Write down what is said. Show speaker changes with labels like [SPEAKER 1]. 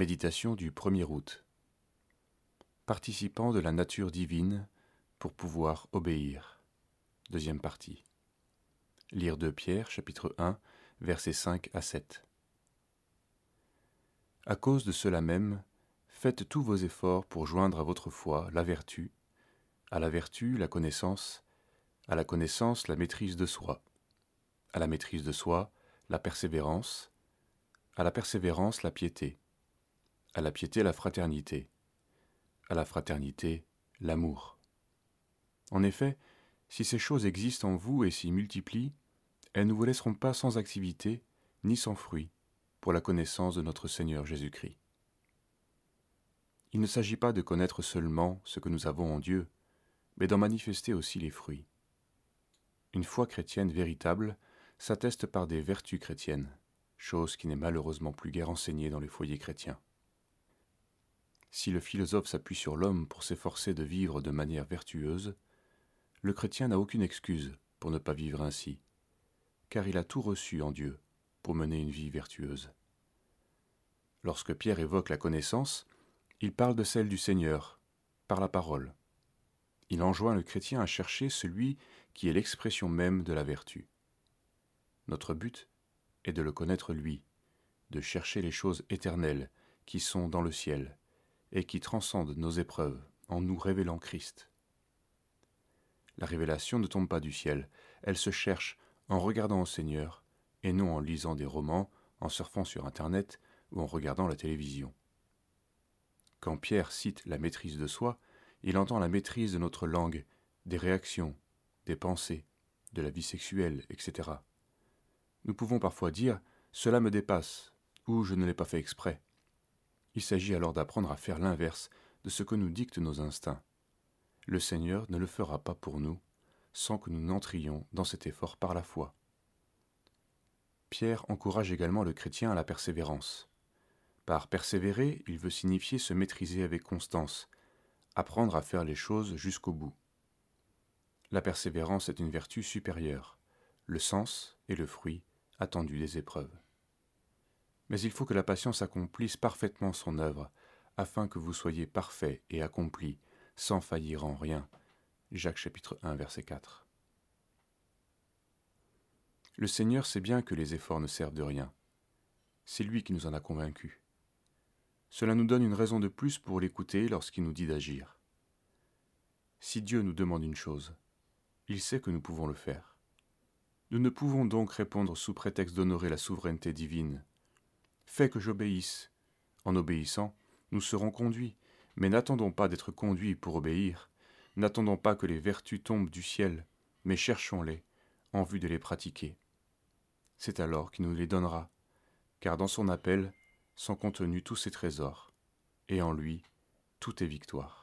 [SPEAKER 1] Méditation du 1er août. Participant de la nature divine pour pouvoir obéir. Deuxième partie. Lire de Pierre, chapitre 1, versets 5 à 7. À cause de cela même, faites tous vos efforts pour joindre à votre foi la vertu, à la vertu la connaissance, à la connaissance la maîtrise de soi, à la maîtrise de soi la persévérance, à la persévérance la piété à la piété la fraternité, à la fraternité l'amour. En effet, si ces choses existent en vous et s'y multiplient, elles ne vous laisseront pas sans activité ni sans fruit pour la connaissance de notre Seigneur Jésus-Christ. Il ne s'agit pas de connaître seulement ce que nous avons en Dieu, mais d'en manifester aussi les fruits. Une foi chrétienne véritable s'atteste par des vertus chrétiennes, chose qui n'est malheureusement plus guère enseignée dans les foyers chrétiens. Si le philosophe s'appuie sur l'homme pour s'efforcer de vivre de manière vertueuse, le chrétien n'a aucune excuse pour ne pas vivre ainsi, car il a tout reçu en Dieu pour mener une vie vertueuse. Lorsque Pierre évoque la connaissance, il parle de celle du Seigneur, par la parole. Il enjoint le chrétien à chercher celui qui est l'expression même de la vertu. Notre but est de le connaître lui, de chercher les choses éternelles qui sont dans le ciel, et qui transcende nos épreuves en nous révélant Christ. La révélation ne tombe pas du ciel, elle se cherche en regardant au Seigneur et non en lisant des romans, en surfant sur Internet ou en regardant la télévision. Quand Pierre cite la maîtrise de soi, il entend la maîtrise de notre langue, des réactions, des pensées, de la vie sexuelle, etc. Nous pouvons parfois dire ⁇ Cela me dépasse ⁇ ou ⁇ Je ne l'ai pas fait exprès ⁇ il s'agit alors d'apprendre à faire l'inverse de ce que nous dictent nos instincts. Le Seigneur ne le fera pas pour nous sans que nous n'entrions dans cet effort par la foi. Pierre encourage également le chrétien à la persévérance. Par persévérer, il veut signifier se maîtriser avec constance, apprendre à faire les choses jusqu'au bout. La persévérance est une vertu supérieure, le sens et le fruit attendu des épreuves mais il faut que la patience accomplisse parfaitement son œuvre, afin que vous soyez parfaits et accomplis, sans faillir en rien. Jacques chapitre 1 verset 4. Le Seigneur sait bien que les efforts ne servent de rien. C'est lui qui nous en a convaincus. Cela nous donne une raison de plus pour l'écouter lorsqu'il nous dit d'agir. Si Dieu nous demande une chose, il sait que nous pouvons le faire. Nous ne pouvons donc répondre sous prétexte d'honorer la souveraineté divine Fais que j'obéisse. En obéissant, nous serons conduits, mais n'attendons pas d'être conduits pour obéir, n'attendons pas que les vertus tombent du ciel, mais cherchons-les en vue de les pratiquer. C'est alors qu'il nous les donnera, car dans son appel sont contenus tous ses trésors, et en lui tout est victoire.